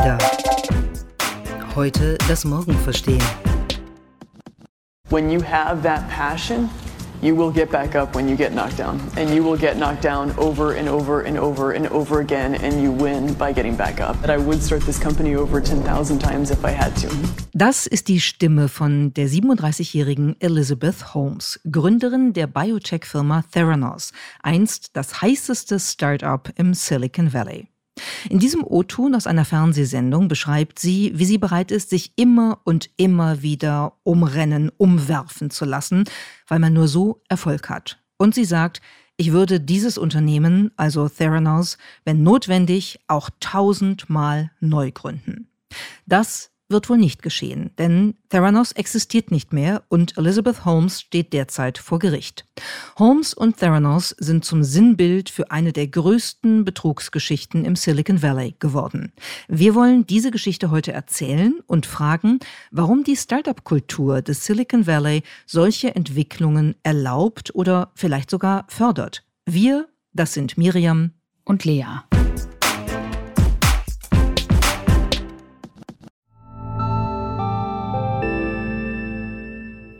wieder. Heute das Morgen verstehen. When you have that passion, you will get back up when you get knocked down. And you will get knocked down over and over and over and over again, and you win by getting back up. But I would start this company over 10,000 times if I had to. Das ist die Stimme von der 37-jährigen Elizabeth Holmes, Gründerin der Biotech-Firma Theranos, einst das heißeste Start-up im Silicon Valley. In diesem O-Ton aus einer Fernsehsendung beschreibt sie, wie sie bereit ist, sich immer und immer wieder umrennen, umwerfen zu lassen, weil man nur so Erfolg hat. Und sie sagt, ich würde dieses Unternehmen, also Theranos, wenn notwendig, auch tausendmal neu gründen. Das wird wohl nicht geschehen, denn Theranos existiert nicht mehr und Elizabeth Holmes steht derzeit vor Gericht. Holmes und Theranos sind zum Sinnbild für eine der größten Betrugsgeschichten im Silicon Valley geworden. Wir wollen diese Geschichte heute erzählen und fragen, warum die Startup-Kultur des Silicon Valley solche Entwicklungen erlaubt oder vielleicht sogar fördert. Wir, das sind Miriam und Lea.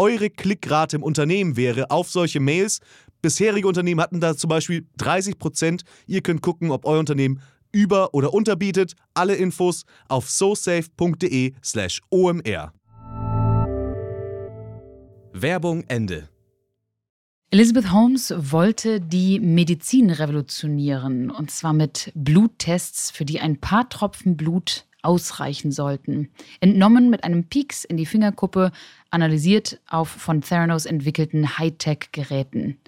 eure Klickrate im Unternehmen wäre auf solche Mails. Bisherige Unternehmen hatten da zum Beispiel 30 Prozent. Ihr könnt gucken, ob euer Unternehmen über- oder unterbietet. Alle Infos auf sosafe.de/slash omr. Werbung Ende. Elizabeth Holmes wollte die Medizin revolutionieren, und zwar mit Bluttests, für die ein paar Tropfen Blut ausreichen sollten. Entnommen mit einem Pieks in die Fingerkuppe, analysiert auf von Theranos entwickelten Hightech-Geräten.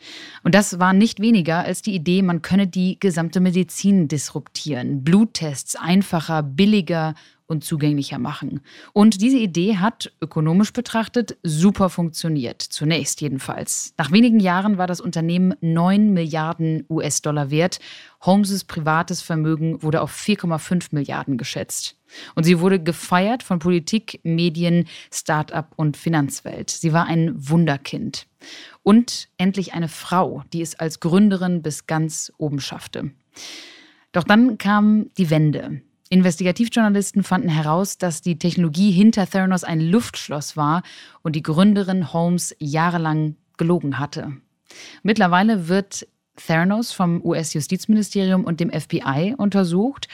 Und das war nicht weniger als die Idee, man könne die gesamte Medizin disruptieren, Bluttests einfacher, billiger und zugänglicher machen. Und diese Idee hat, ökonomisch betrachtet, super funktioniert. Zunächst jedenfalls. Nach wenigen Jahren war das Unternehmen 9 Milliarden US-Dollar wert. Holmes' privates Vermögen wurde auf 4,5 Milliarden geschätzt. Und sie wurde gefeiert von Politik, Medien, Start-up und Finanzwelt. Sie war ein Wunderkind. Und endlich eine Frau, die es als Gründerin bis ganz oben schaffte. Doch dann kam die Wende. Investigativjournalisten fanden heraus, dass die Technologie hinter Theranos ein Luftschloss war und die Gründerin Holmes jahrelang gelogen hatte. Mittlerweile wird Theranos vom US-Justizministerium und dem FBI untersucht.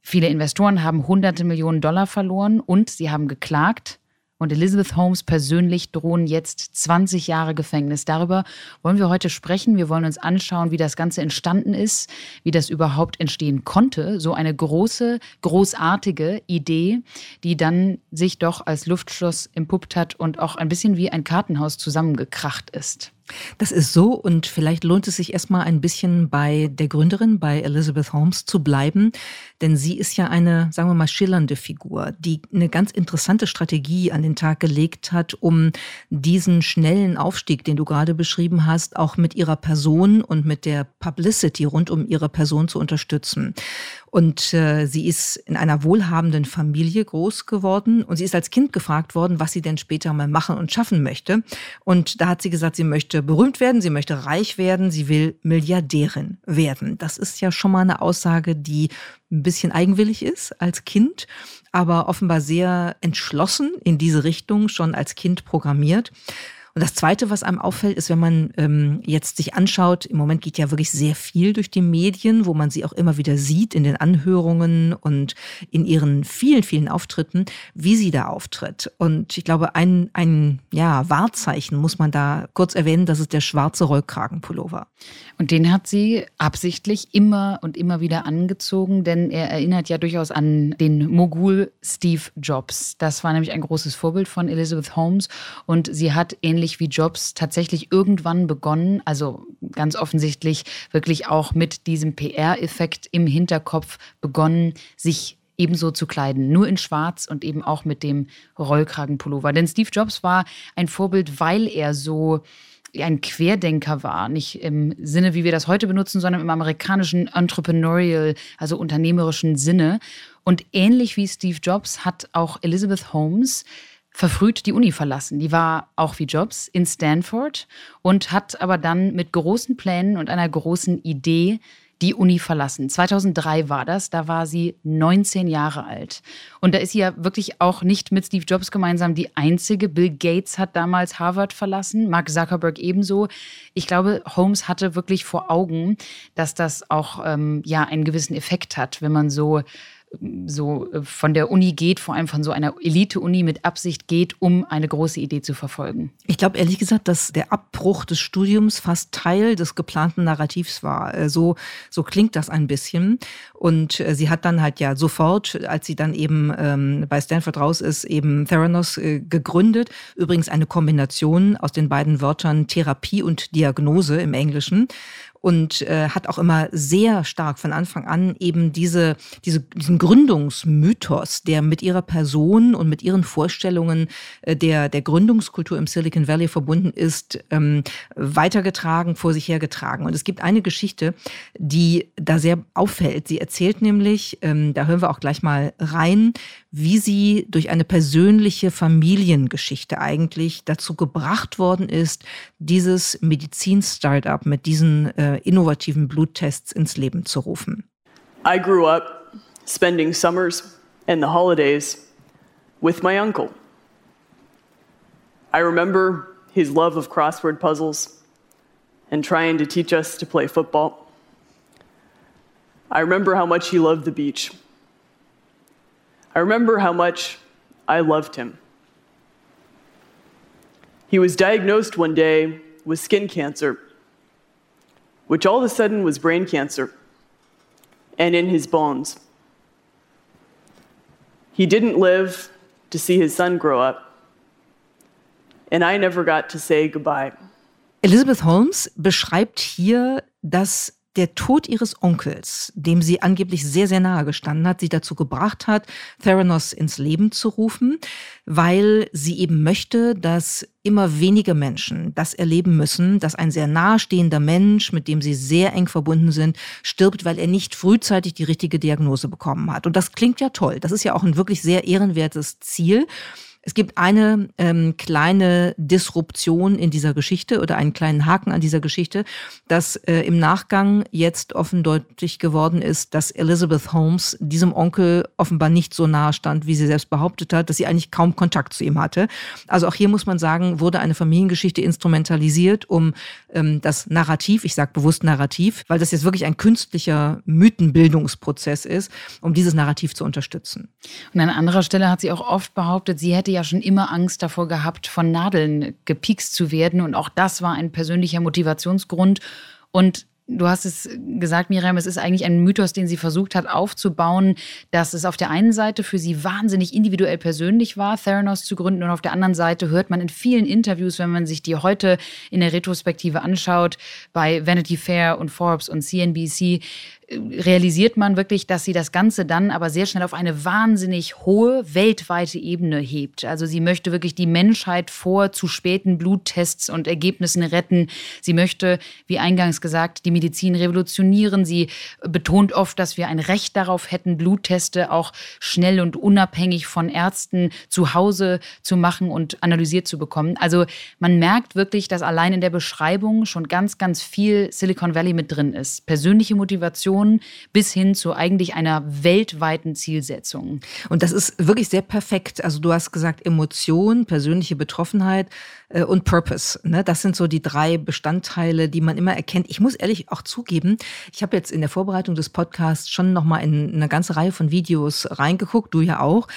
Viele Investoren haben hunderte Millionen Dollar verloren und sie haben geklagt und Elizabeth Holmes persönlich drohen jetzt 20 Jahre Gefängnis. Darüber wollen wir heute sprechen. Wir wollen uns anschauen, wie das Ganze entstanden ist, wie das überhaupt entstehen konnte. So eine große, großartige Idee, die dann sich doch als Luftschloss empuppt hat und auch ein bisschen wie ein Kartenhaus zusammengekracht ist. Das ist so und vielleicht lohnt es sich erstmal ein bisschen bei der Gründerin, bei Elizabeth Holmes zu bleiben, denn sie ist ja eine, sagen wir mal, schillernde Figur, die eine ganz interessante Strategie an den Tag gelegt hat, um diesen schnellen Aufstieg, den du gerade beschrieben hast, auch mit ihrer Person und mit der Publicity rund um ihre Person zu unterstützen. Und äh, sie ist in einer wohlhabenden Familie groß geworden und sie ist als Kind gefragt worden, was sie denn später mal machen und schaffen möchte. Und da hat sie gesagt, sie möchte berühmt werden, sie möchte reich werden, sie will Milliardärin werden. Das ist ja schon mal eine Aussage, die ein bisschen eigenwillig ist als Kind, aber offenbar sehr entschlossen in diese Richtung schon als Kind programmiert. Und das Zweite, was einem auffällt, ist, wenn man ähm, jetzt sich anschaut, im Moment geht ja wirklich sehr viel durch die Medien, wo man sie auch immer wieder sieht in den Anhörungen und in ihren vielen, vielen Auftritten, wie sie da auftritt. Und ich glaube, ein, ein ja, Wahrzeichen muss man da kurz erwähnen, das ist der schwarze Rollkragenpullover. Und den hat sie absichtlich immer und immer wieder angezogen, denn er erinnert ja durchaus an den Mogul Steve Jobs. Das war nämlich ein großes Vorbild von Elizabeth Holmes und sie hat ähnlich wie Jobs tatsächlich irgendwann begonnen, also ganz offensichtlich wirklich auch mit diesem PR-Effekt im Hinterkopf begonnen, sich ebenso zu kleiden, nur in Schwarz und eben auch mit dem Rollkragenpullover. Denn Steve Jobs war ein Vorbild, weil er so ein Querdenker war, nicht im Sinne, wie wir das heute benutzen, sondern im amerikanischen entrepreneurial, also unternehmerischen Sinne. Und ähnlich wie Steve Jobs hat auch Elizabeth Holmes verfrüht die Uni verlassen. Die war auch wie Jobs in Stanford und hat aber dann mit großen Plänen und einer großen Idee die Uni verlassen. 2003 war das, da war sie 19 Jahre alt. Und da ist sie ja wirklich auch nicht mit Steve Jobs gemeinsam die einzige. Bill Gates hat damals Harvard verlassen, Mark Zuckerberg ebenso. Ich glaube, Holmes hatte wirklich vor Augen, dass das auch ähm, ja einen gewissen Effekt hat, wenn man so so äh, von der Uni geht, vor allem von so einer Elite-Uni mit Absicht geht, um eine große Idee zu verfolgen? Ich glaube ehrlich gesagt, dass der Abbruch des Studiums fast Teil des geplanten Narrativs war. Äh, so, so klingt das ein bisschen. Und äh, sie hat dann halt ja sofort, als sie dann eben ähm, bei Stanford raus ist, eben Theranos äh, gegründet. Übrigens eine Kombination aus den beiden Wörtern Therapie und Diagnose im Englischen und äh, hat auch immer sehr stark von Anfang an eben diese, diese, diesen Gründungsmythos, der mit ihrer Person und mit ihren Vorstellungen äh, der, der Gründungskultur im Silicon Valley verbunden ist, ähm, weitergetragen, vor sich hergetragen. Und es gibt eine Geschichte, die da sehr auffällt. Sie erzählt nämlich, ähm, da hören wir auch gleich mal rein, wie sie durch eine persönliche Familiengeschichte eigentlich dazu gebracht worden ist, dieses Medizin-Startup mit diesen äh, innovativen Bluttests ins Leben zu rufen. I grew up spending summers and the holidays with my uncle. I remember his love of crossword puzzles and trying to teach us to play football. I remember how much he loved the beach. I remember how much I loved him. He was diagnosed one day with skin cancer, which all of a sudden was brain cancer and in his bones. He didn't live to see his son grow up, and I never got to say goodbye. Elizabeth Holmes beschreibt hier das der Tod ihres Onkels, dem sie angeblich sehr, sehr nahe gestanden hat, sie dazu gebracht hat, Theranos ins Leben zu rufen, weil sie eben möchte, dass immer weniger Menschen das erleben müssen, dass ein sehr nahestehender Mensch, mit dem sie sehr eng verbunden sind, stirbt, weil er nicht frühzeitig die richtige Diagnose bekommen hat. Und das klingt ja toll. Das ist ja auch ein wirklich sehr ehrenwertes Ziel. Es gibt eine ähm, kleine Disruption in dieser Geschichte oder einen kleinen Haken an dieser Geschichte, dass äh, im Nachgang jetzt offendeutlich geworden ist, dass Elizabeth Holmes diesem Onkel offenbar nicht so nahe stand, wie sie selbst behauptet hat, dass sie eigentlich kaum Kontakt zu ihm hatte. Also auch hier muss man sagen, wurde eine Familiengeschichte instrumentalisiert, um ähm, das Narrativ, ich sage bewusst Narrativ, weil das jetzt wirklich ein künstlicher Mythenbildungsprozess ist, um dieses Narrativ zu unterstützen. Und an anderer Stelle hat sie auch oft behauptet, sie hätte ja schon immer Angst davor gehabt, von Nadeln gepiekst zu werden. Und auch das war ein persönlicher Motivationsgrund. Und Du hast es gesagt, Miriam, es ist eigentlich ein Mythos, den sie versucht hat aufzubauen, dass es auf der einen Seite für sie wahnsinnig individuell persönlich war, Theranos zu gründen, und auf der anderen Seite hört man in vielen Interviews, wenn man sich die heute in der Retrospektive anschaut, bei Vanity Fair und Forbes und CNBC, realisiert man wirklich, dass sie das Ganze dann aber sehr schnell auf eine wahnsinnig hohe weltweite Ebene hebt. Also sie möchte wirklich die Menschheit vor zu späten Bluttests und Ergebnissen retten. Sie möchte, wie eingangs gesagt, die Medizin revolutionieren. Sie betont oft, dass wir ein Recht darauf hätten, Blutteste auch schnell und unabhängig von Ärzten zu Hause zu machen und analysiert zu bekommen. Also man merkt wirklich, dass allein in der Beschreibung schon ganz, ganz viel Silicon Valley mit drin ist. Persönliche Motivation, Emotionen bis hin zu eigentlich einer weltweiten Zielsetzung. Und das ist wirklich sehr perfekt. Also du hast gesagt Emotion, persönliche Betroffenheit äh, und Purpose. Ne? Das sind so die drei Bestandteile, die man immer erkennt. Ich muss ehrlich auch zugeben, ich habe jetzt in der Vorbereitung des Podcasts schon noch mal in eine ganze Reihe von Videos reingeguckt, du ja auch.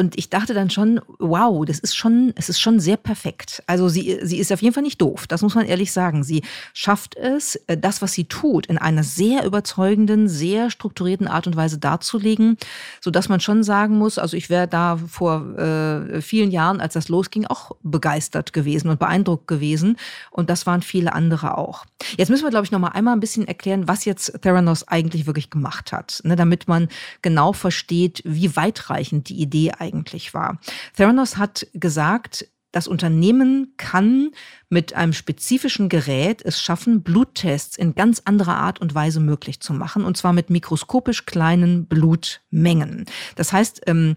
Und ich dachte dann schon, wow, das ist schon, es ist schon sehr perfekt. Also sie, sie ist auf jeden Fall nicht doof, das muss man ehrlich sagen. Sie schafft es, äh, das, was sie tut, in einer sehr überzeugenden, sehr strukturierten Art und Weise darzulegen, sodass man schon sagen muss, also ich wäre da vor äh, vielen Jahren, als das losging, auch begeistert gewesen und beeindruckt gewesen. Und das waren viele andere auch. Jetzt müssen wir, glaube ich, noch mal einmal ein bisschen erklären, was jetzt Theranos eigentlich wirklich gemacht hat, ne, damit man genau versteht, wie weitreichend die Idee eigentlich eigentlich war. Theranos hat gesagt, das Unternehmen kann mit einem spezifischen Gerät es schaffen, Bluttests in ganz anderer Art und Weise möglich zu machen, und zwar mit mikroskopisch kleinen Blutmengen. Das heißt, ähm,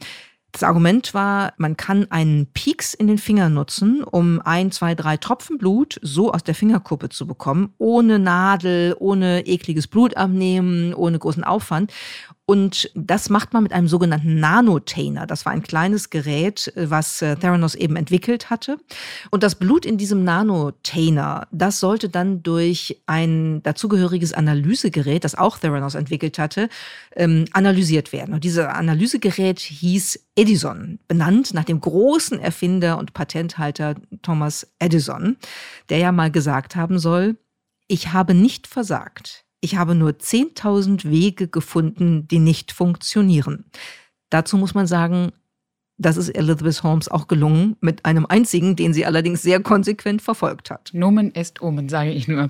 das Argument war, man kann einen Pieks in den Finger nutzen, um ein, zwei, drei Tropfen Blut so aus der Fingerkuppe zu bekommen, ohne Nadel, ohne ekliges Blut abnehmen, ohne großen Aufwand. Und das macht man mit einem sogenannten Nanotainer. Das war ein kleines Gerät, äh, was äh, Theranos eben entwickelt hatte. Und das Blut in diesem Nanotainer, das sollte dann durch ein dazugehöriges Analysegerät, das auch Theranos entwickelt hatte, ähm, analysiert werden. Und dieses Analysegerät hieß Edison, benannt nach dem großen Erfinder und Patenthalter Thomas Edison, der ja mal gesagt haben soll, ich habe nicht versagt. Ich habe nur 10.000 Wege gefunden, die nicht funktionieren. Dazu muss man sagen, das ist Elizabeth Holmes auch gelungen, mit einem einzigen, den sie allerdings sehr konsequent verfolgt hat. Nomen est omen, sage ich nur.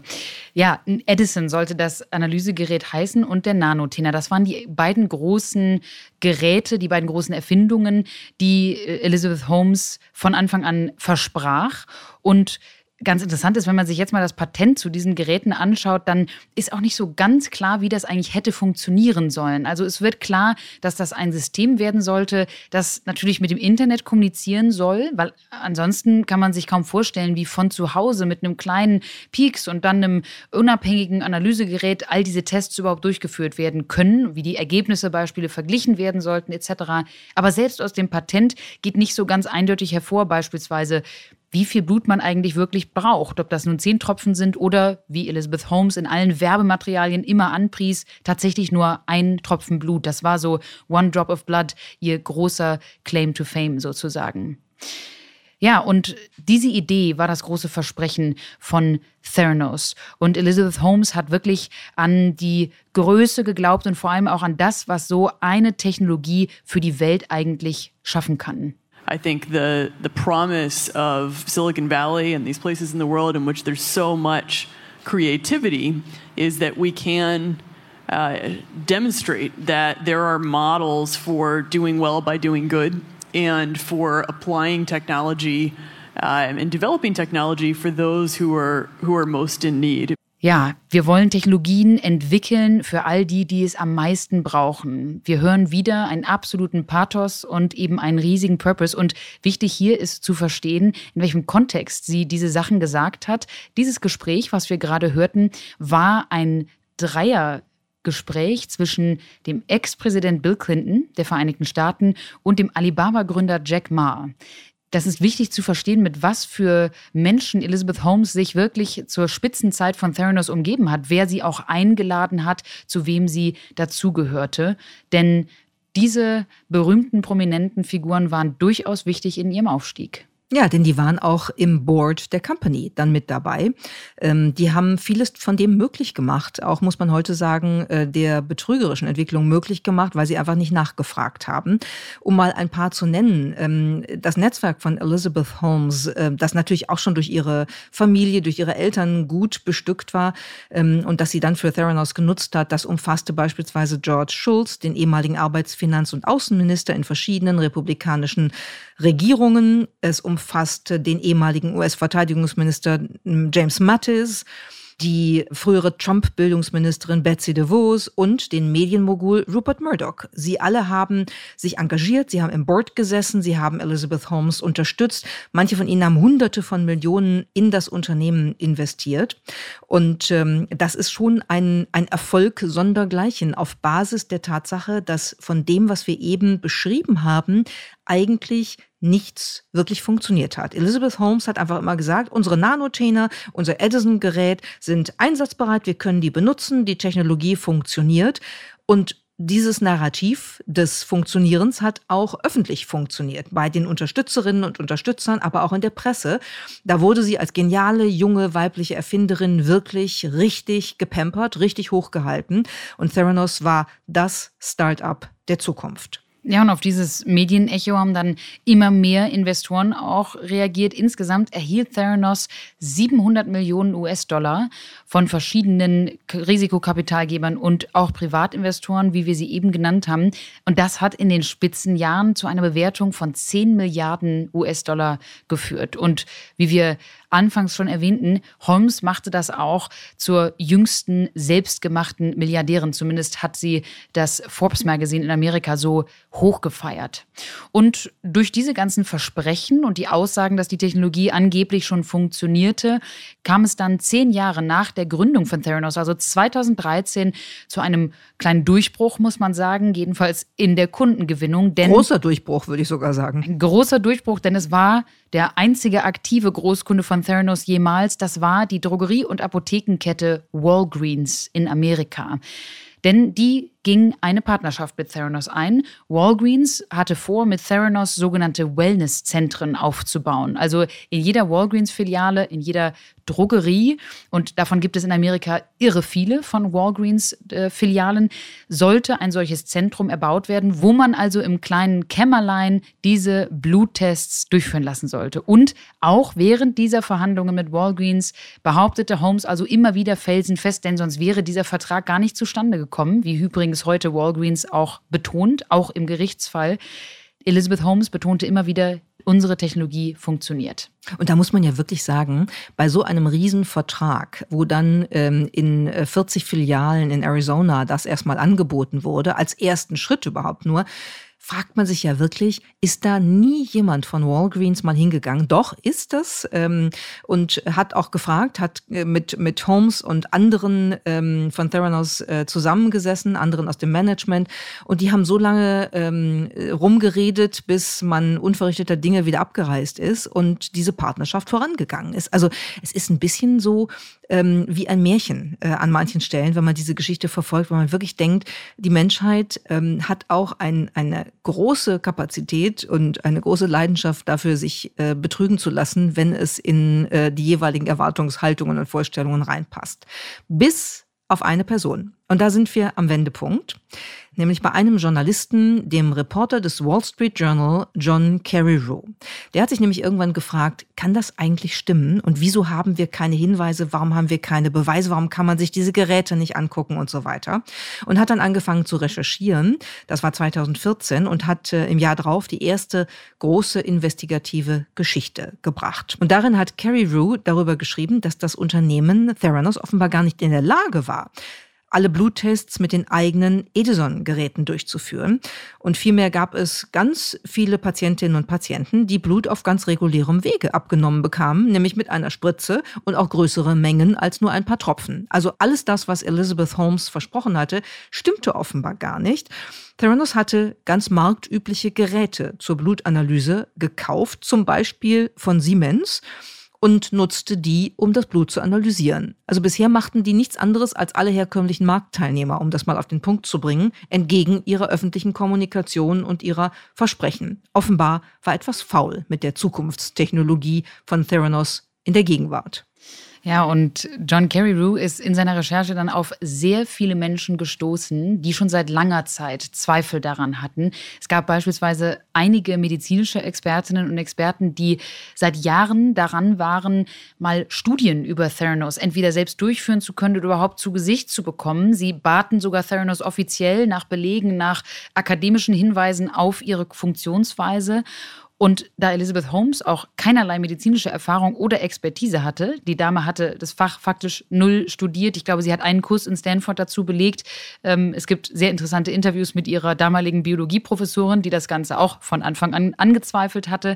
Ja, Edison sollte das Analysegerät heißen und der Nanotenner. Das waren die beiden großen Geräte, die beiden großen Erfindungen, die Elizabeth Holmes von Anfang an versprach. Und ganz interessant ist, wenn man sich jetzt mal das Patent zu diesen Geräten anschaut, dann ist auch nicht so ganz klar, wie das eigentlich hätte funktionieren sollen. Also es wird klar, dass das ein System werden sollte, das natürlich mit dem Internet kommunizieren soll, weil ansonsten kann man sich kaum vorstellen, wie von zu Hause mit einem kleinen Peaks und dann einem unabhängigen Analysegerät all diese Tests überhaupt durchgeführt werden können, wie die Ergebnisse Beispiele verglichen werden sollten etc. Aber selbst aus dem Patent geht nicht so ganz eindeutig hervor, beispielsweise wie viel Blut man eigentlich wirklich braucht. Ob das nun zehn Tropfen sind oder, wie Elizabeth Holmes in allen Werbematerialien immer anpries, tatsächlich nur ein Tropfen Blut. Das war so One Drop of Blood, ihr großer Claim to Fame sozusagen. Ja, und diese Idee war das große Versprechen von Theranos. Und Elizabeth Holmes hat wirklich an die Größe geglaubt und vor allem auch an das, was so eine Technologie für die Welt eigentlich schaffen kann. I think the the promise of Silicon Valley and these places in the world in which there's so much creativity is that we can uh, demonstrate that there are models for doing well by doing good and for applying technology uh, and developing technology for those who are who are most in need. Ja, wir wollen Technologien entwickeln für all die, die es am meisten brauchen. Wir hören wieder einen absoluten Pathos und eben einen riesigen Purpose. Und wichtig hier ist zu verstehen, in welchem Kontext sie diese Sachen gesagt hat. Dieses Gespräch, was wir gerade hörten, war ein Dreier Gespräch zwischen dem Ex-Präsident Bill Clinton der Vereinigten Staaten und dem Alibaba-Gründer Jack Ma das ist wichtig zu verstehen, mit was für Menschen Elizabeth Holmes sich wirklich zur Spitzenzeit von Theranos umgeben hat, wer sie auch eingeladen hat, zu wem sie dazugehörte. Denn diese berühmten, prominenten Figuren waren durchaus wichtig in ihrem Aufstieg. Ja, denn die waren auch im Board der Company dann mit dabei. Ähm, die haben vieles von dem möglich gemacht, auch muss man heute sagen, äh, der betrügerischen Entwicklung möglich gemacht, weil sie einfach nicht nachgefragt haben. Um mal ein paar zu nennen, ähm, das Netzwerk von Elizabeth Holmes, äh, das natürlich auch schon durch ihre Familie, durch ihre Eltern gut bestückt war ähm, und das sie dann für Theranos genutzt hat, das umfasste beispielsweise George Schulz, den ehemaligen Arbeitsfinanz- und Außenminister in verschiedenen republikanischen Regierungen. Es umfasste den ehemaligen US-Verteidigungsminister James Mattis. die frühere Trump-Bildungsministerin Betsy DeVos und den Medienmogul Rupert Murdoch. Sie alle haben sich engagiert, sie haben im Board gesessen, sie haben Elizabeth Holmes unterstützt. Manche von ihnen haben Hunderte von Millionen in das Unternehmen investiert. Und ähm, das ist schon ein, ein Erfolg sondergleichen auf Basis der Tatsache, dass von dem, was wir eben beschrieben haben, eigentlich nichts wirklich funktioniert hat. Elizabeth Holmes hat einfach immer gesagt, unsere Nanotainer, unser Edison-Gerät sind einsatzbereit, wir können die benutzen, die Technologie funktioniert. Und dieses Narrativ des Funktionierens hat auch öffentlich funktioniert, bei den Unterstützerinnen und Unterstützern, aber auch in der Presse. Da wurde sie als geniale, junge, weibliche Erfinderin wirklich richtig gepampert, richtig hochgehalten. Und Theranos war das Start-up der Zukunft. Ja, und auf dieses Medienecho haben dann immer mehr Investoren auch reagiert. Insgesamt erhielt Theranos 700 Millionen US-Dollar von verschiedenen Risikokapitalgebern und auch Privatinvestoren, wie wir sie eben genannt haben. Und das hat in den Spitzenjahren zu einer Bewertung von 10 Milliarden US-Dollar geführt. Und wie wir anfangs schon erwähnten, Holmes machte das auch zur jüngsten selbstgemachten Milliardärin. Zumindest hat sie das Forbes Magazine in Amerika so hochgefeiert. Und durch diese ganzen Versprechen und die Aussagen, dass die Technologie angeblich schon funktionierte, kam es dann zehn Jahre nach der Gründung von Theranos, also 2013, zu einem kleinen Durchbruch, muss man sagen, jedenfalls in der Kundengewinnung. Denn großer Durchbruch, würde ich sogar sagen. Ein großer Durchbruch, denn es war der einzige aktive Großkunde von Theranos jemals. Das war die Drogerie- und Apothekenkette Walgreens in Amerika. Denn die ging eine Partnerschaft mit Theranos ein. Walgreens hatte vor, mit Theranos sogenannte Wellnesszentren aufzubauen. Also in jeder Walgreens-Filiale, in jeder Drogerie, und davon gibt es in Amerika irre viele von Walgreens-Filialen, sollte ein solches Zentrum erbaut werden, wo man also im kleinen Kämmerlein diese Bluttests durchführen lassen sollte. Und auch während dieser Verhandlungen mit Walgreens behauptete Holmes also immer wieder felsenfest, denn sonst wäre dieser Vertrag gar nicht zustande gekommen, wie übrigens übrigens heute Walgreens auch betont, auch im Gerichtsfall. Elizabeth Holmes betonte immer wieder, unsere Technologie funktioniert. Und da muss man ja wirklich sagen, bei so einem Riesenvertrag, wo dann ähm, in 40 äh, Filialen in Arizona das erstmal angeboten wurde, als ersten Schritt überhaupt nur, fragt man sich ja wirklich, ist da nie jemand von Walgreens mal hingegangen? Doch, ist das. Ähm, und hat auch gefragt, hat äh, mit, mit Holmes und anderen ähm, von Theranos äh, zusammengesessen, anderen aus dem Management. Und die haben so lange ähm, rumgeredet, bis man unverrichteter Dinge wieder abgereist ist und diese Partnerschaft vorangegangen ist. Also es ist ein bisschen so ähm, wie ein Märchen äh, an manchen Stellen, wenn man diese Geschichte verfolgt, weil man wirklich denkt, die Menschheit ähm, hat auch ein, eine große Kapazität und eine große Leidenschaft dafür, sich äh, betrügen zu lassen, wenn es in äh, die jeweiligen Erwartungshaltungen und Vorstellungen reinpasst. Bis auf eine Person. Und da sind wir am Wendepunkt nämlich bei einem Journalisten, dem Reporter des Wall Street Journal, John Carreyrou. Der hat sich nämlich irgendwann gefragt, kann das eigentlich stimmen? Und wieso haben wir keine Hinweise? Warum haben wir keine Beweise? Warum kann man sich diese Geräte nicht angucken und so weiter? Und hat dann angefangen zu recherchieren. Das war 2014 und hat äh, im Jahr drauf die erste große investigative Geschichte gebracht. Und darin hat Carreyrou darüber geschrieben, dass das Unternehmen Theranos offenbar gar nicht in der Lage war, alle Bluttests mit den eigenen Edison-Geräten durchzuführen. Und vielmehr gab es ganz viele Patientinnen und Patienten, die Blut auf ganz regulärem Wege abgenommen bekamen, nämlich mit einer Spritze und auch größere Mengen als nur ein paar Tropfen. Also alles das, was Elizabeth Holmes versprochen hatte, stimmte offenbar gar nicht. Theranos hatte ganz marktübliche Geräte zur Blutanalyse gekauft, zum Beispiel von Siemens und nutzte die, um das Blut zu analysieren. Also bisher machten die nichts anderes als alle herkömmlichen Marktteilnehmer, um das mal auf den Punkt zu bringen, entgegen ihrer öffentlichen Kommunikation und ihrer Versprechen. Offenbar war etwas faul mit der Zukunftstechnologie von Theranos in der Gegenwart. Ja, und John Carreyrou ist in seiner Recherche dann auf sehr viele Menschen gestoßen, die schon seit langer Zeit Zweifel daran hatten. Es gab beispielsweise einige medizinische Expertinnen und Experten, die seit Jahren daran waren, mal Studien über Theranos entweder selbst durchführen zu können oder überhaupt zu Gesicht zu bekommen. Sie baten sogar Theranos offiziell nach Belegen, nach akademischen Hinweisen auf ihre Funktionsweise. Und da Elizabeth Holmes auch keinerlei medizinische Erfahrung oder Expertise hatte, die Dame hatte das Fach faktisch null studiert. Ich glaube, sie hat einen Kurs in Stanford dazu belegt. Ähm, es gibt sehr interessante Interviews mit ihrer damaligen Biologieprofessorin, die das Ganze auch von Anfang an angezweifelt hatte.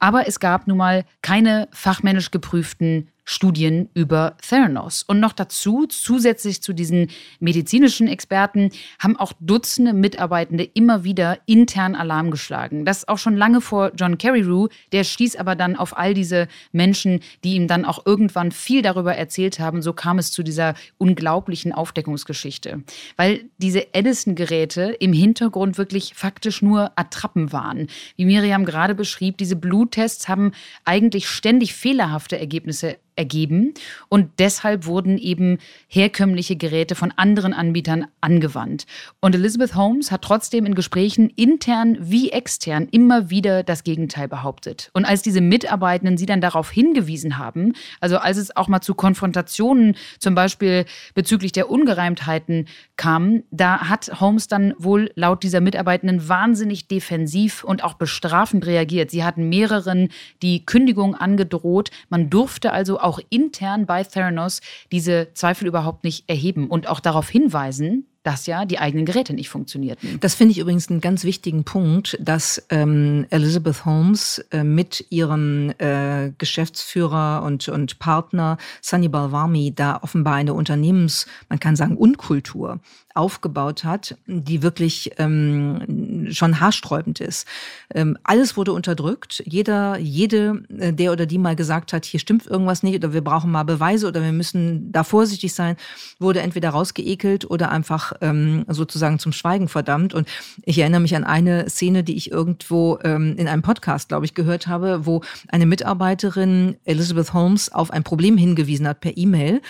Aber es gab nun mal keine fachmännisch geprüften Studien über Theranos. Und noch dazu, zusätzlich zu diesen medizinischen Experten, haben auch Dutzende Mitarbeitende immer wieder intern Alarm geschlagen. Das auch schon lange vor John Carreyrou. Der stieß aber dann auf all diese Menschen, die ihm dann auch irgendwann viel darüber erzählt haben. So kam es zu dieser unglaublichen Aufdeckungsgeschichte. Weil diese Edison-Geräte im Hintergrund wirklich faktisch nur Attrappen waren. Wie Miriam gerade beschrieb, diese Bluttests haben eigentlich ständig fehlerhafte Ergebnisse ergeben. Und deshalb wurden eben herkömmliche Geräte von anderen Anbietern angewandt. Und Elizabeth Holmes hat trotzdem in Gesprächen intern wie extern immer wieder das Gegenteil behauptet. Und als diese Mitarbeitenden sie dann darauf hingewiesen haben, also als es auch mal zu Konfrontationen zum Beispiel bezüglich der Ungereimtheiten kam, da hat Holmes dann wohl laut dieser Mitarbeitenden wahnsinnig defensiv und auch bestrafend reagiert. Sie hatten mehreren die Kündigung angedroht. Man durfte also auch intern bei Theranos diese Zweifel überhaupt nicht erheben und auch darauf hinweisen, dass ja die eigenen Geräte nicht funktionierten. Das finde ich übrigens einen ganz wichtigen Punkt, dass ähm, Elizabeth Holmes äh, mit ihrem äh, Geschäftsführer und, und Partner Sunny Balwami da offenbar eine Unternehmens, man kann sagen, Unkultur aufgebaut hat, die wirklich ähm, schon haarsträubend ist. Ähm, alles wurde unterdrückt. Jeder, jede, äh, der oder die mal gesagt hat, hier stimmt irgendwas nicht oder wir brauchen mal Beweise oder wir müssen da vorsichtig sein, wurde entweder rausgeekelt oder einfach ähm, sozusagen zum Schweigen verdammt. Und ich erinnere mich an eine Szene, die ich irgendwo ähm, in einem Podcast, glaube ich, gehört habe, wo eine Mitarbeiterin Elizabeth Holmes auf ein Problem hingewiesen hat per E-Mail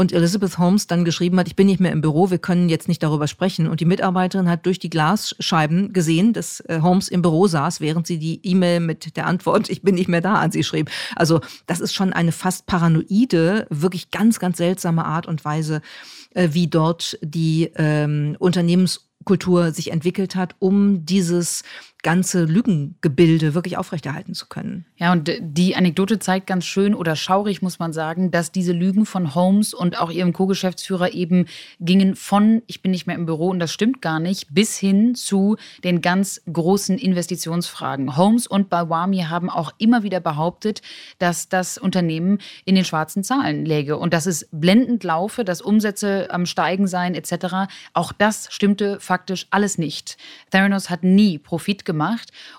und Elizabeth Holmes dann geschrieben hat, ich bin nicht mehr im Büro, wir können jetzt nicht darüber sprechen. Und die Mitarbeiterin hat durch die Glasscheiben gesehen, dass äh, Holmes im Büro saß, während sie die E-Mail mit der Antwort, ich bin nicht mehr da, an sie schrieb. Also das ist schon eine fast paranoide, wirklich ganz, ganz seltsame Art und Weise, äh, wie dort die ähm, Unternehmenskultur sich entwickelt hat, um dieses ganze Lügengebilde wirklich aufrechterhalten zu können. Ja, und die Anekdote zeigt ganz schön oder schaurig, muss man sagen, dass diese Lügen von Holmes und auch ihrem Co-Geschäftsführer eben gingen von, ich bin nicht mehr im Büro und das stimmt gar nicht, bis hin zu den ganz großen Investitionsfragen. Holmes und Balwami haben auch immer wieder behauptet, dass das Unternehmen in den schwarzen Zahlen läge und dass es blendend laufe, dass Umsätze am Steigen seien etc. Auch das stimmte faktisch alles nicht. Theranos hat nie Profit gemacht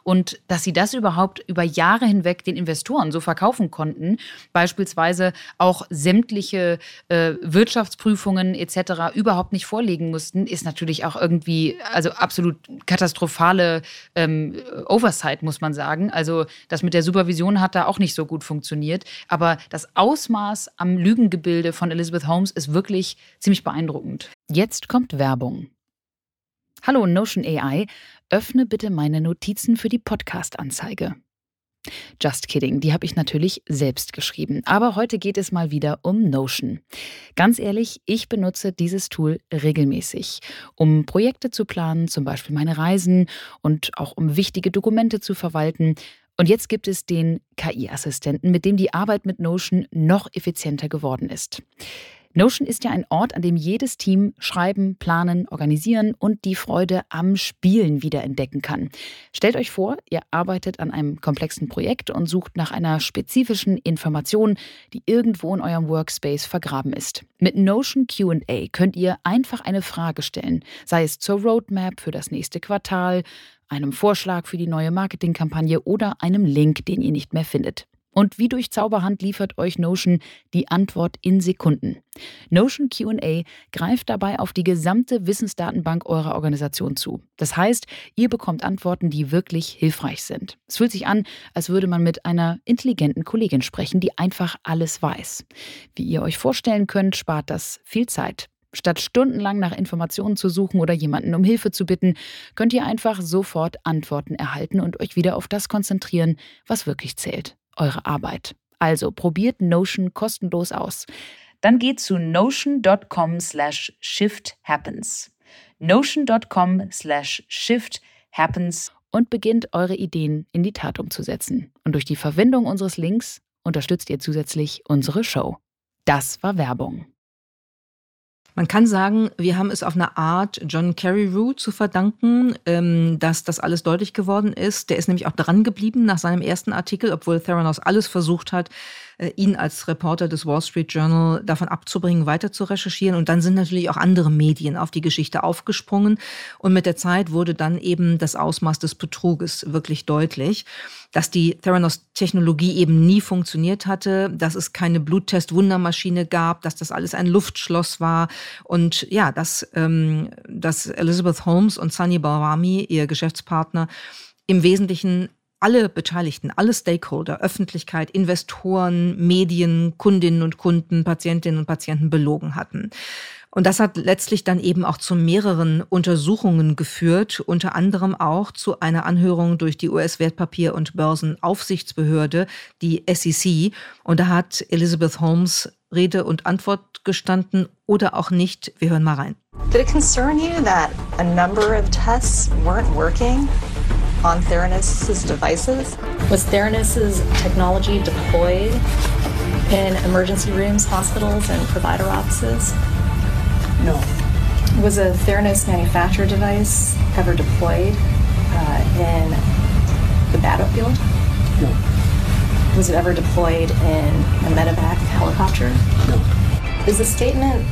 und dass sie das überhaupt über Jahre hinweg den Investoren so verkaufen konnten, beispielsweise auch sämtliche äh, Wirtschaftsprüfungen etc. überhaupt nicht vorlegen mussten, ist natürlich auch irgendwie also absolut katastrophale ähm, Oversight, muss man sagen. Also das mit der Supervision hat da auch nicht so gut funktioniert. Aber das Ausmaß am Lügengebilde von Elizabeth Holmes ist wirklich ziemlich beeindruckend. Jetzt kommt Werbung. Hallo Notion AI öffne bitte meine Notizen für die Podcast-Anzeige. Just kidding, die habe ich natürlich selbst geschrieben. Aber heute geht es mal wieder um Notion. Ganz ehrlich, ich benutze dieses Tool regelmäßig, um Projekte zu planen, zum Beispiel meine Reisen und auch um wichtige Dokumente zu verwalten. Und jetzt gibt es den KI-Assistenten, mit dem die Arbeit mit Notion noch effizienter geworden ist. Notion ist ja ein Ort, an dem jedes Team schreiben, planen, organisieren und die Freude am Spielen wiederentdecken kann. Stellt euch vor, ihr arbeitet an einem komplexen Projekt und sucht nach einer spezifischen Information, die irgendwo in eurem Workspace vergraben ist. Mit Notion QA könnt ihr einfach eine Frage stellen, sei es zur Roadmap für das nächste Quartal, einem Vorschlag für die neue Marketingkampagne oder einem Link, den ihr nicht mehr findet. Und wie durch Zauberhand liefert euch Notion die Antwort in Sekunden. Notion QA greift dabei auf die gesamte Wissensdatenbank eurer Organisation zu. Das heißt, ihr bekommt Antworten, die wirklich hilfreich sind. Es fühlt sich an, als würde man mit einer intelligenten Kollegin sprechen, die einfach alles weiß. Wie ihr euch vorstellen könnt, spart das viel Zeit. Statt stundenlang nach Informationen zu suchen oder jemanden um Hilfe zu bitten, könnt ihr einfach sofort Antworten erhalten und euch wieder auf das konzentrieren, was wirklich zählt eure Arbeit. Also probiert Notion kostenlos aus. Dann geht zu notion.com slash shifthappens. Notion.com slash shifthappens und beginnt eure Ideen in die Tat umzusetzen. Und durch die Verwendung unseres Links unterstützt ihr zusätzlich unsere Show. Das war Werbung. Man kann sagen, wir haben es auf eine Art John Carreyrou zu verdanken, ähm, dass das alles deutlich geworden ist. Der ist nämlich auch dran geblieben nach seinem ersten Artikel, obwohl Theranos alles versucht hat, ihn als Reporter des Wall Street Journal davon abzubringen, weiter zu recherchieren. Und dann sind natürlich auch andere Medien auf die Geschichte aufgesprungen. Und mit der Zeit wurde dann eben das Ausmaß des Betruges wirklich deutlich dass die Theranos-Technologie eben nie funktioniert hatte, dass es keine Bluttest-Wundermaschine gab, dass das alles ein Luftschloss war und ja, dass, ähm, dass Elizabeth Holmes und Sunny Balwami, ihr Geschäftspartner, im Wesentlichen alle Beteiligten, alle Stakeholder, Öffentlichkeit, Investoren, Medien, Kundinnen und Kunden, Patientinnen und Patienten belogen hatten. Und das hat letztlich dann eben auch zu mehreren Untersuchungen geführt, unter anderem auch zu einer Anhörung durch die US-Wertpapier- und Börsenaufsichtsbehörde, die SEC. Und da hat Elizabeth Holmes Rede und Antwort gestanden oder auch nicht. Wir hören mal rein. Did it concern you that a number of tests weren't working? On Theranos' devices? Was Theranos' technology deployed in emergency rooms, hospitals, and provider offices? No. Was a Theranos manufactured device ever deployed uh, in the battlefield? No. Was it ever deployed in a medevac helicopter? No. Is the statement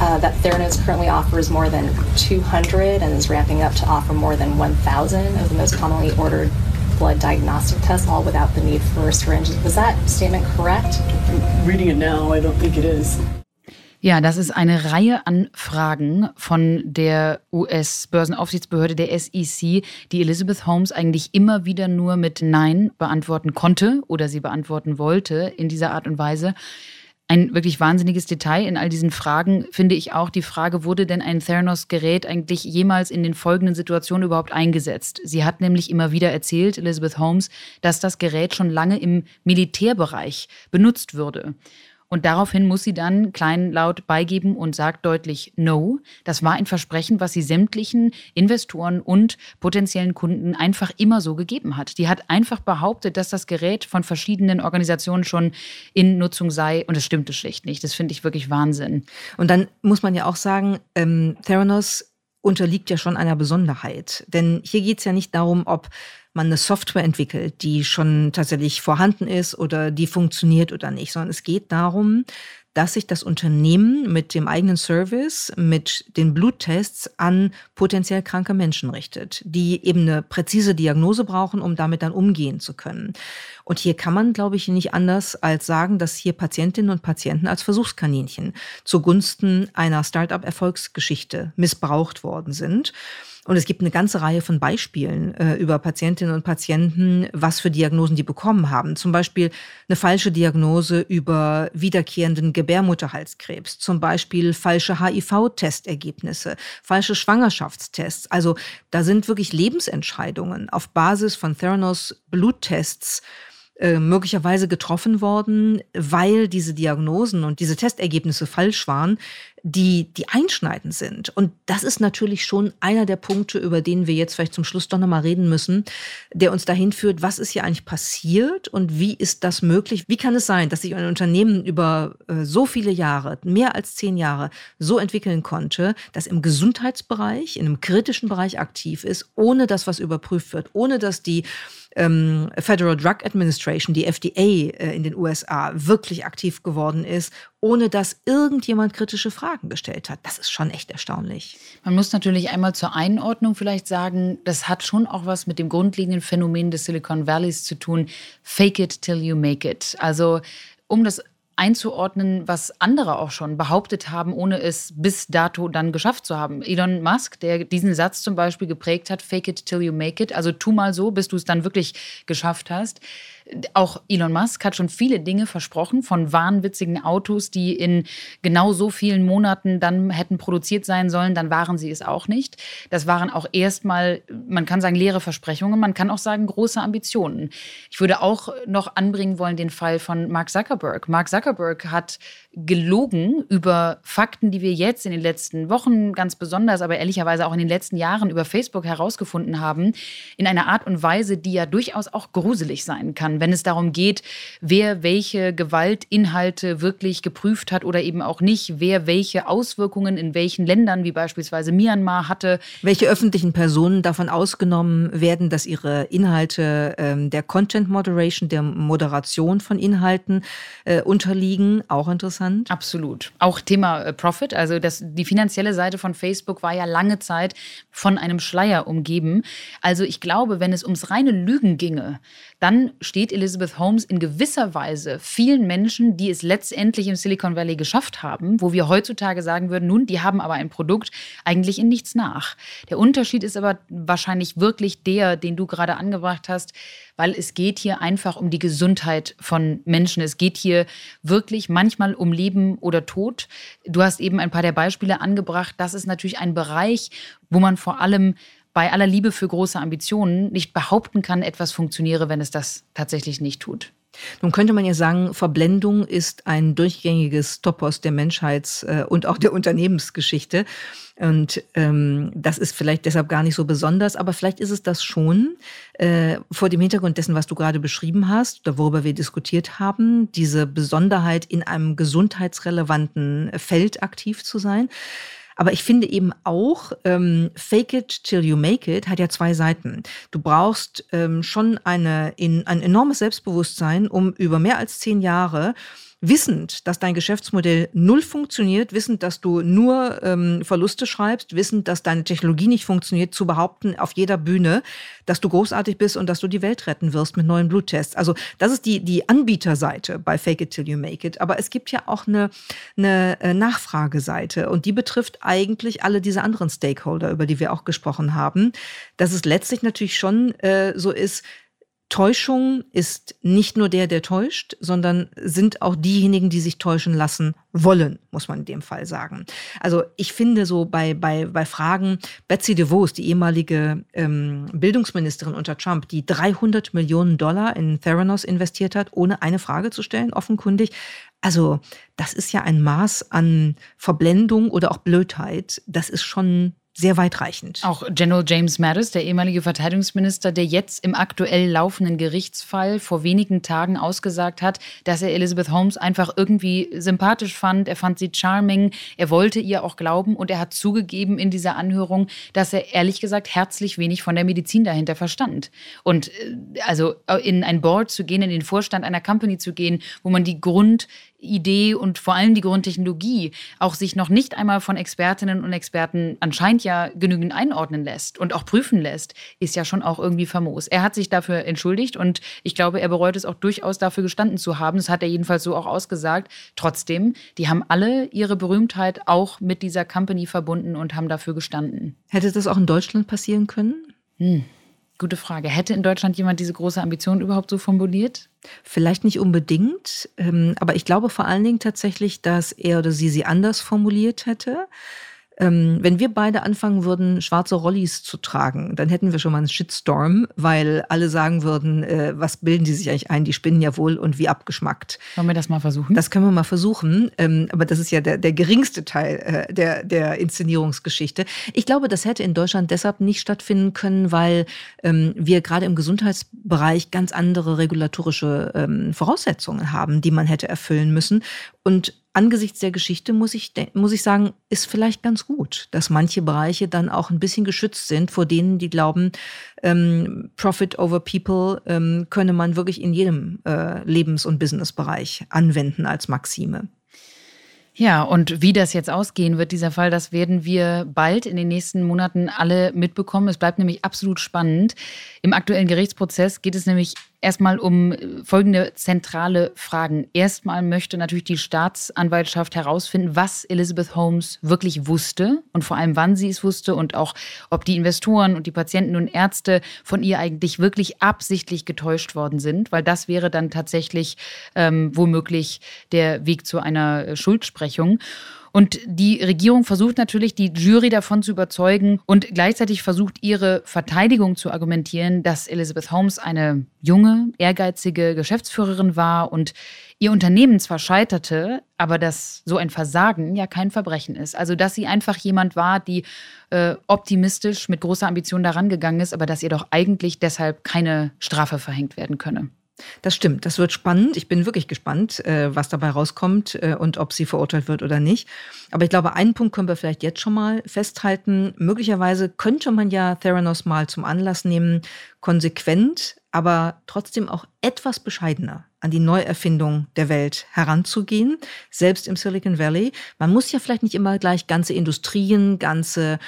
uh, that Theranos currently offers more than 200 and is ramping up to offer more than 1,000 of the most commonly ordered blood diagnostic tests, all without the need for syringes. Was that statement correct? Reading it now, I don't think it is. Ja, das ist eine Reihe an Fragen von der US-Börsenaufsichtsbehörde der SEC, die Elizabeth Holmes eigentlich immer wieder nur mit Nein beantworten konnte oder sie beantworten wollte in dieser Art und Weise. Ein wirklich wahnsinniges Detail in all diesen Fragen finde ich auch die Frage, wurde denn ein Theranos-Gerät eigentlich jemals in den folgenden Situationen überhaupt eingesetzt? Sie hat nämlich immer wieder erzählt, Elizabeth Holmes, dass das Gerät schon lange im Militärbereich benutzt würde. Und daraufhin muss sie dann kleinlaut beigeben und sagt deutlich No. Das war ein Versprechen, was sie sämtlichen Investoren und potenziellen Kunden einfach immer so gegeben hat. Die hat einfach behauptet, dass das Gerät von verschiedenen Organisationen schon in Nutzung sei. Und es stimmte schlicht nicht. Das finde ich wirklich Wahnsinn. Und dann muss man ja auch sagen, ähm, Theranos unterliegt ja schon einer Besonderheit. Denn hier geht es ja nicht darum, ob man eine Software entwickelt, die schon tatsächlich vorhanden ist oder die funktioniert oder nicht, sondern es geht darum, dass sich das Unternehmen mit dem eigenen Service, mit den Bluttests an potenziell kranke Menschen richtet, die eben eine präzise Diagnose brauchen, um damit dann umgehen zu können. Und hier kann man, glaube ich, nicht anders als sagen, dass hier Patientinnen und Patienten als Versuchskaninchen zugunsten einer Start-up-Erfolgsgeschichte missbraucht worden sind. Und es gibt eine ganze Reihe von Beispielen äh, über Patientinnen und Patienten, was für Diagnosen die bekommen haben. Zum Beispiel eine falsche Diagnose über wiederkehrenden Gebärmutterhalskrebs, zum Beispiel falsche HIV-Testergebnisse, falsche Schwangerschaftstests. Also da sind wirklich Lebensentscheidungen auf Basis von Theranos Bluttests äh, möglicherweise getroffen worden, weil diese Diagnosen und diese Testergebnisse falsch waren, die, die einschneidend sind. Und das ist natürlich schon einer der Punkte, über den wir jetzt vielleicht zum Schluss doch nochmal reden müssen, der uns dahin führt, was ist hier eigentlich passiert und wie ist das möglich? Wie kann es sein, dass sich ein Unternehmen über äh, so viele Jahre, mehr als zehn Jahre, so entwickeln konnte, dass im Gesundheitsbereich, in einem kritischen Bereich aktiv ist, ohne dass was überprüft wird, ohne dass die ähm, Federal Drug Administration, die FDA äh, in den USA, wirklich aktiv geworden ist, ohne dass irgendjemand kritische Fragen gestellt hat. Das ist schon echt erstaunlich. Man muss natürlich einmal zur Einordnung vielleicht sagen, das hat schon auch was mit dem grundlegenden Phänomen des Silicon Valleys zu tun. Fake it till you make it. Also um das einzuordnen, was andere auch schon behauptet haben, ohne es bis dato dann geschafft zu haben. Elon Musk, der diesen Satz zum Beispiel geprägt hat, fake it till you make it, also tu mal so, bis du es dann wirklich geschafft hast. Auch Elon Musk hat schon viele Dinge versprochen, von wahnwitzigen Autos, die in genau so vielen Monaten dann hätten produziert sein sollen, dann waren sie es auch nicht. Das waren auch erstmal, man kann sagen, leere Versprechungen, man kann auch sagen, große Ambitionen. Ich würde auch noch anbringen wollen den Fall von Mark Zuckerberg. Mark Zuckerberg hat gelogen über Fakten, die wir jetzt in den letzten Wochen ganz besonders, aber ehrlicherweise auch in den letzten Jahren über Facebook herausgefunden haben, in einer Art und Weise, die ja durchaus auch gruselig sein kann, wenn es darum geht, wer welche Gewaltinhalte wirklich geprüft hat oder eben auch nicht, wer welche Auswirkungen in welchen Ländern, wie beispielsweise Myanmar, hatte. Welche öffentlichen Personen davon ausgenommen werden, dass ihre Inhalte ähm, der Content Moderation, der Moderation von Inhalten äh, unterliegen, auch interessant. Absolut. Auch Thema äh, Profit, also das, die finanzielle Seite von Facebook war ja lange Zeit von einem Schleier umgeben. Also ich glaube, wenn es ums reine Lügen ginge, dann steht Elizabeth Holmes in gewisser Weise vielen Menschen, die es letztendlich im Silicon Valley geschafft haben, wo wir heutzutage sagen würden, nun, die haben aber ein Produkt eigentlich in nichts nach. Der Unterschied ist aber wahrscheinlich wirklich der, den du gerade angebracht hast, weil es geht hier einfach um die Gesundheit von Menschen. Es geht hier wirklich manchmal um Leben oder Tod. Du hast eben ein paar der Beispiele angebracht. Das ist natürlich ein Bereich, wo man vor allem bei aller Liebe für große Ambitionen nicht behaupten kann, etwas funktioniere, wenn es das tatsächlich nicht tut. Nun könnte man ja sagen, Verblendung ist ein durchgängiges Topos der Menschheits- äh, und auch der Unternehmensgeschichte. Und ähm, das ist vielleicht deshalb gar nicht so besonders, aber vielleicht ist es das schon äh, vor dem Hintergrund dessen, was du gerade beschrieben hast, worüber wir diskutiert haben, diese Besonderheit in einem gesundheitsrelevanten Feld aktiv zu sein. Aber ich finde eben auch, ähm, Fake it till you make it hat ja zwei Seiten. Du brauchst ähm, schon eine, in, ein enormes Selbstbewusstsein, um über mehr als zehn Jahre wissend, dass dein Geschäftsmodell null funktioniert, wissend, dass du nur ähm, Verluste schreibst, wissend, dass deine Technologie nicht funktioniert, zu behaupten auf jeder Bühne, dass du großartig bist und dass du die Welt retten wirst mit neuen Bluttests. Also das ist die, die Anbieterseite bei Fake It Till You Make It. Aber es gibt ja auch eine, eine äh, Nachfrageseite und die betrifft eigentlich alle diese anderen Stakeholder, über die wir auch gesprochen haben. Dass es letztlich natürlich schon äh, so ist, Täuschung ist nicht nur der, der täuscht, sondern sind auch diejenigen, die sich täuschen lassen wollen, muss man in dem Fall sagen. Also ich finde so bei, bei, bei Fragen, Betsy DeVos, die ehemalige ähm, Bildungsministerin unter Trump, die 300 Millionen Dollar in Theranos investiert hat, ohne eine Frage zu stellen, offenkundig. Also das ist ja ein Maß an Verblendung oder auch Blödheit. Das ist schon sehr weitreichend. Auch General James Mattis, der ehemalige Verteidigungsminister, der jetzt im aktuell laufenden Gerichtsfall vor wenigen Tagen ausgesagt hat, dass er Elizabeth Holmes einfach irgendwie sympathisch fand. Er fand sie charming. Er wollte ihr auch glauben und er hat zugegeben in dieser Anhörung, dass er ehrlich gesagt herzlich wenig von der Medizin dahinter verstand. Und äh, also in ein Board zu gehen, in den Vorstand einer Company zu gehen, wo man die Grund Idee und vor allem die Grundtechnologie auch sich noch nicht einmal von Expertinnen und Experten anscheinend ja genügend einordnen lässt und auch prüfen lässt, ist ja schon auch irgendwie famos. Er hat sich dafür entschuldigt und ich glaube, er bereut es auch durchaus dafür gestanden zu haben. Das hat er jedenfalls so auch ausgesagt. Trotzdem, die haben alle ihre Berühmtheit auch mit dieser Company verbunden und haben dafür gestanden. Hätte das auch in Deutschland passieren können? Hm. Gute Frage. Hätte in Deutschland jemand diese große Ambition überhaupt so formuliert? Vielleicht nicht unbedingt, ähm, aber ich glaube vor allen Dingen tatsächlich, dass er oder sie sie anders formuliert hätte. Ähm, wenn wir beide anfangen würden, schwarze Rollis zu tragen, dann hätten wir schon mal einen Shitstorm, weil alle sagen würden, äh, was bilden die sich eigentlich ein? Die spinnen ja wohl und wie abgeschmackt. Wollen wir das mal versuchen? Das können wir mal versuchen. Ähm, aber das ist ja der, der geringste Teil äh, der, der Inszenierungsgeschichte. Ich glaube, das hätte in Deutschland deshalb nicht stattfinden können, weil ähm, wir gerade im Gesundheitsbereich ganz andere regulatorische ähm, Voraussetzungen haben, die man hätte erfüllen müssen. Und angesichts der Geschichte muss ich, muss ich sagen, ist vielleicht ganz gut, dass manche Bereiche dann auch ein bisschen geschützt sind vor denen, die glauben, ähm, Profit over People ähm, könne man wirklich in jedem äh, Lebens- und Businessbereich anwenden als Maxime. Ja, und wie das jetzt ausgehen wird, dieser Fall, das werden wir bald in den nächsten Monaten alle mitbekommen. Es bleibt nämlich absolut spannend. Im aktuellen Gerichtsprozess geht es nämlich erstmal um äh, folgende zentrale Fragen. Erstmal möchte natürlich die Staatsanwaltschaft herausfinden, was Elizabeth Holmes wirklich wusste und vor allem wann sie es wusste und auch, ob die Investoren und die Patienten und Ärzte von ihr eigentlich wirklich absichtlich getäuscht worden sind, weil das wäre dann tatsächlich ähm, womöglich der Weg zu einer äh, Schuldsprechung. Und die Regierung versucht natürlich, die Jury davon zu überzeugen und gleichzeitig versucht, ihre Verteidigung zu argumentieren, dass Elizabeth Holmes eine junge, ehrgeizige Geschäftsführerin war und ihr Unternehmen zwar scheiterte, aber dass so ein Versagen ja kein Verbrechen ist. Also dass sie einfach jemand war, die äh, optimistisch mit großer Ambition daran gegangen ist, aber dass ihr doch eigentlich deshalb keine Strafe verhängt werden könne. Das stimmt, das wird spannend. Ich bin wirklich gespannt, äh, was dabei rauskommt äh, und ob sie verurteilt wird oder nicht. Aber ich glaube, einen Punkt können wir vielleicht jetzt schon mal festhalten. Möglicherweise könnte man ja Theranos mal zum Anlass nehmen, konsequent, aber trotzdem auch etwas bescheidener an die Neuerfindung der Welt heranzugehen, selbst im Silicon Valley. Man muss ja vielleicht nicht immer gleich ganze Industrien, ganze,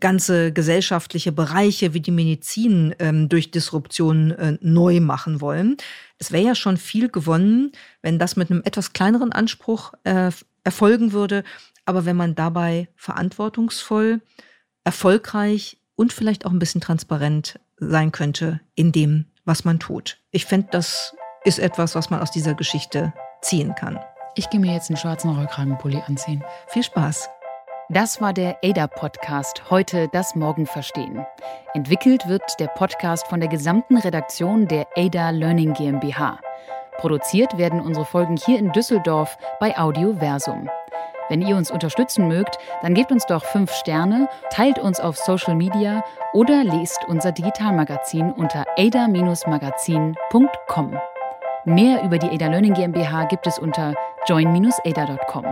ganze gesellschaftliche Bereiche wie die Medizin ähm, durch Disruption äh, neu machen wollen. Es wäre ja schon viel gewonnen, wenn das mit einem etwas kleineren Anspruch äh, erfolgen würde. Aber wenn man dabei verantwortungsvoll, erfolgreich und vielleicht auch ein bisschen transparent sein könnte in dem, was man tut. Ich fände das ist etwas, was man aus dieser Geschichte ziehen kann. Ich gehe mir jetzt einen schwarzen Rollkragenpulli anziehen. Viel Spaß. Das war der ADA-Podcast, heute das Morgen verstehen. Entwickelt wird der Podcast von der gesamten Redaktion der ADA Learning GmbH. Produziert werden unsere Folgen hier in Düsseldorf bei Audioversum. Wenn ihr uns unterstützen mögt, dann gebt uns doch fünf Sterne, teilt uns auf Social Media oder lest unser Digitalmagazin unter ada-magazin.com. Mehr über die Ada Learning GmbH gibt es unter join-ada.com.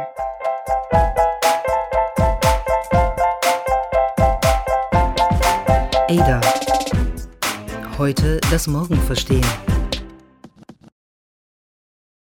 Ada. Heute das Morgen verstehen.